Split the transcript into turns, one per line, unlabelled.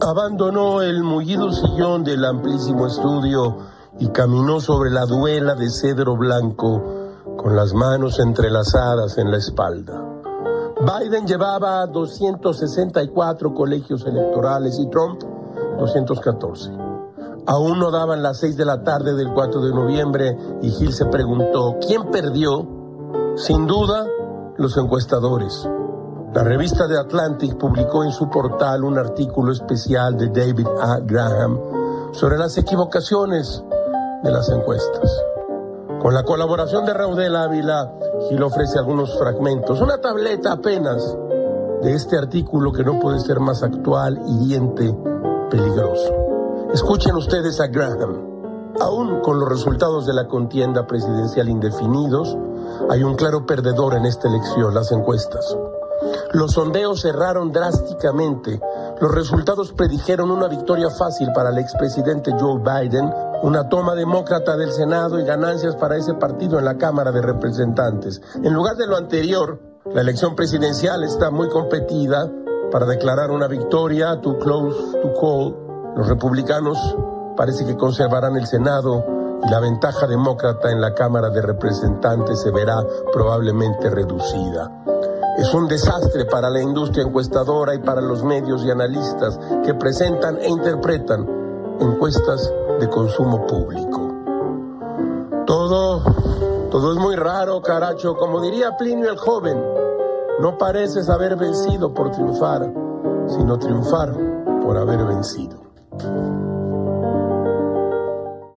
abandonó el mullido sillón del amplísimo estudio y caminó sobre la duela de cedro blanco con las manos entrelazadas en la espalda. Biden llevaba 264 colegios electorales y Trump 214. Aún no daban las 6 de la tarde del 4 de noviembre y Gil se preguntó, ¿quién perdió? Sin duda, los encuestadores. La revista The Atlantic publicó en su portal un artículo especial de David A. Graham sobre las equivocaciones de las encuestas. Con la colaboración de Raudel Ávila, Gil ofrece algunos fragmentos, una tableta apenas de este artículo que no puede ser más actual, hiriente, peligroso. Escuchen ustedes a Graham. Aún con los resultados de la contienda presidencial indefinidos, hay un claro perdedor en esta elección, las encuestas. Los sondeos cerraron drásticamente. Los resultados predijeron una victoria fácil para el expresidente Joe Biden, una toma demócrata del Senado y ganancias para ese partido en la Cámara de Representantes. En lugar de lo anterior, la elección presidencial está muy competida para declarar una victoria too close to call. Los republicanos parece que conservarán el Senado y la ventaja demócrata en la Cámara de Representantes se verá probablemente reducida. Es un desastre para la industria encuestadora y para los medios y analistas que presentan e interpretan encuestas de consumo público. Todo, todo es muy raro, caracho. Como diría Plinio el joven, no pareces haber vencido por triunfar, sino triunfar por haber vencido.